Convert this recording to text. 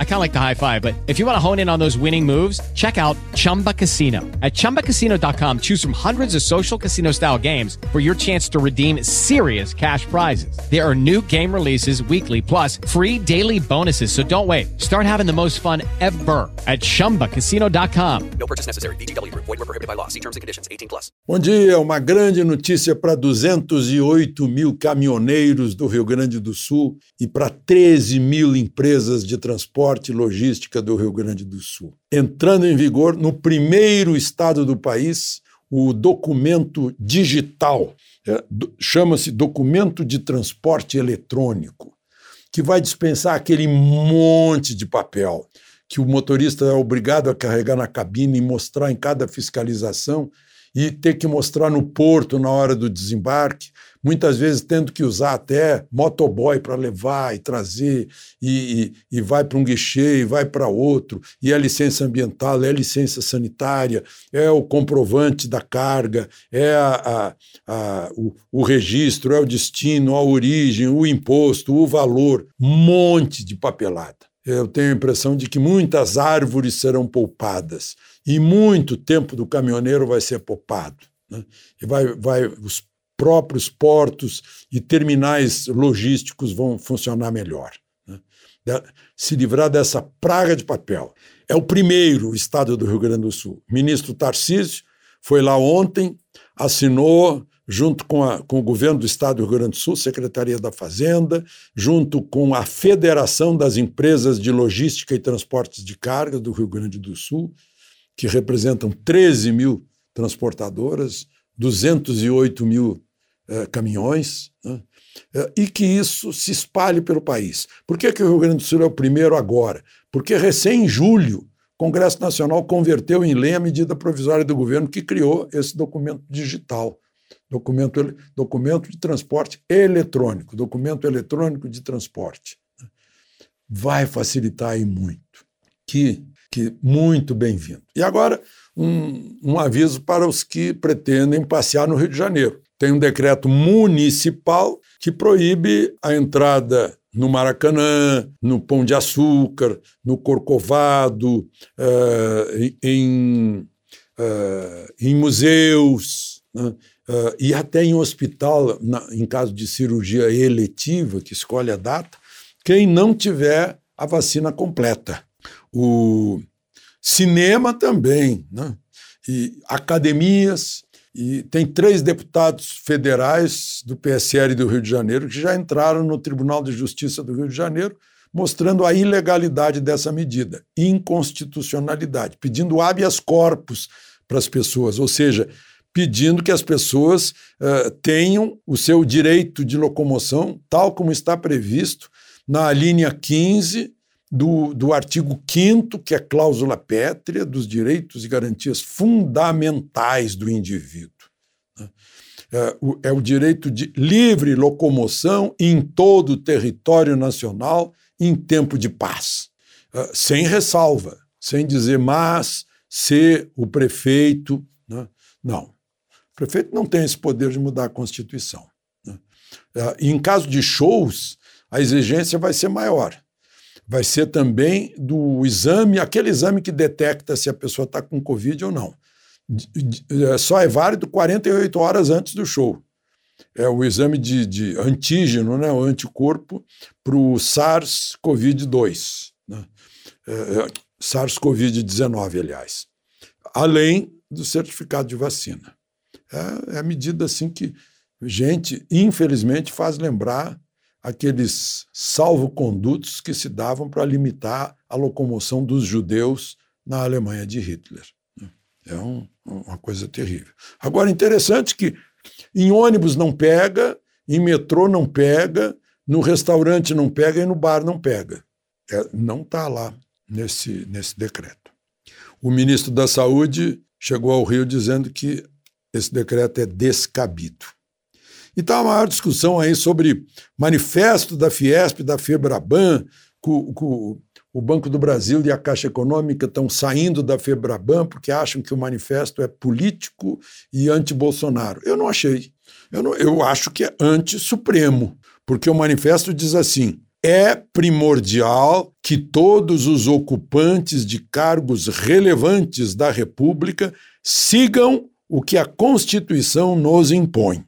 I kind of like the high five, but if you want to hone in on those winning moves, check out Chumba Casino. At ChumbaCasino.com, choose from hundreds of social casino style games for your chance to redeem serious cash prizes. There are new game releases weekly, plus free daily bonuses. So don't wait. Start having the most fun ever at ChumbaCasino.com. No purchase necessary. BGW. Void were prohibited by law. See terms and conditions. 18 plus. Bom dia. Uma grande notícia para 208 mil caminhoneiros do Rio Grande do Sul e para 13 mil empresas de transporte e logística do Rio Grande do Sul. Entrando em vigor no primeiro estado do país, o documento digital, é, do, chama-se Documento de Transporte Eletrônico, que vai dispensar aquele monte de papel que o motorista é obrigado a carregar na cabine e mostrar em cada fiscalização e ter que mostrar no porto na hora do desembarque, muitas vezes tendo que usar até motoboy para levar e trazer, e, e, e vai para um guichê e vai para outro, e é licença ambiental, é licença sanitária, é o comprovante da carga, é a, a, a, o, o registro, é o destino, a origem, o imposto, o valor, um monte de papelada. Eu tenho a impressão de que muitas árvores serão poupadas e muito tempo do caminhoneiro vai ser poupado. Né? E vai, vai, os próprios portos e terminais logísticos vão funcionar melhor. Né? Se livrar dessa praga de papel. É o primeiro estado do Rio Grande do Sul. O ministro Tarcísio foi lá ontem, assinou junto com, a, com, o governo do Estado do Rio Grande do Sul, Secretaria da Fazenda, junto com a Federação das Empresas de Logística e Transportes de Carga do Rio Grande do Sul, que representam 13 mil transportadoras, 208 mil eh, caminhões, né? eh, e que isso se espalhe pelo país. Por que, que o Rio Grande do Sul é o primeiro agora? Porque recém em julho, o Congresso Nacional converteu em lei a medida provisória do governo que criou esse documento digital documento, documento de transporte eletrônico, documento eletrônico de transporte. Vai facilitar aí muito. Que, que muito bem-vindo. E agora, um, um aviso para os que pretendem passear no Rio de Janeiro. Tem um decreto municipal que proíbe a entrada no Maracanã, no Pão de Açúcar, no Corcovado, uh, em, uh, em museus, né? Uh, e até em hospital, na, em caso de cirurgia eletiva, que escolhe a data, quem não tiver a vacina completa. O cinema também, né? e academias, e tem três deputados federais do PSL do Rio de Janeiro que já entraram no Tribunal de Justiça do Rio de Janeiro mostrando a ilegalidade dessa medida, inconstitucionalidade, pedindo habeas corpus para as pessoas, ou seja, pedindo que as pessoas uh, tenham o seu direito de locomoção, tal como está previsto na linha 15 do, do artigo 5, que é cláusula pétrea dos direitos e garantias fundamentais do indivíduo. Né? É, é o direito de livre locomoção em todo o território nacional em tempo de paz, uh, sem ressalva, sem dizer mas, se o prefeito. Né? Não prefeito não tem esse poder de mudar a Constituição. Né? É, em caso de shows, a exigência vai ser maior. Vai ser também do exame, aquele exame que detecta se a pessoa está com Covid ou não. É, só é válido 48 horas antes do show. É o exame de, de antígeno, né, o anticorpo, para o SARS-CoV-2. Né? É, é SARS-CoV-19, aliás. Além do certificado de vacina. É, é a medida assim que gente, infelizmente, faz lembrar aqueles salvo-condutos que se davam para limitar a locomoção dos judeus na Alemanha de Hitler. É um, uma coisa terrível. Agora, interessante que em ônibus não pega, em metrô não pega, no restaurante não pega e no bar não pega. É, não está lá nesse, nesse decreto. O ministro da Saúde chegou ao Rio dizendo que esse decreto é descabido. Então, a maior discussão aí sobre manifesto da Fiesp, da Febraban, com, com, o Banco do Brasil e a Caixa Econômica estão saindo da Febraban porque acham que o manifesto é político e anti-Bolsonaro. Eu não achei. Eu, não, eu acho que é anti-supremo, porque o manifesto diz assim: é primordial que todos os ocupantes de cargos relevantes da República sigam o que a Constituição nos impõe.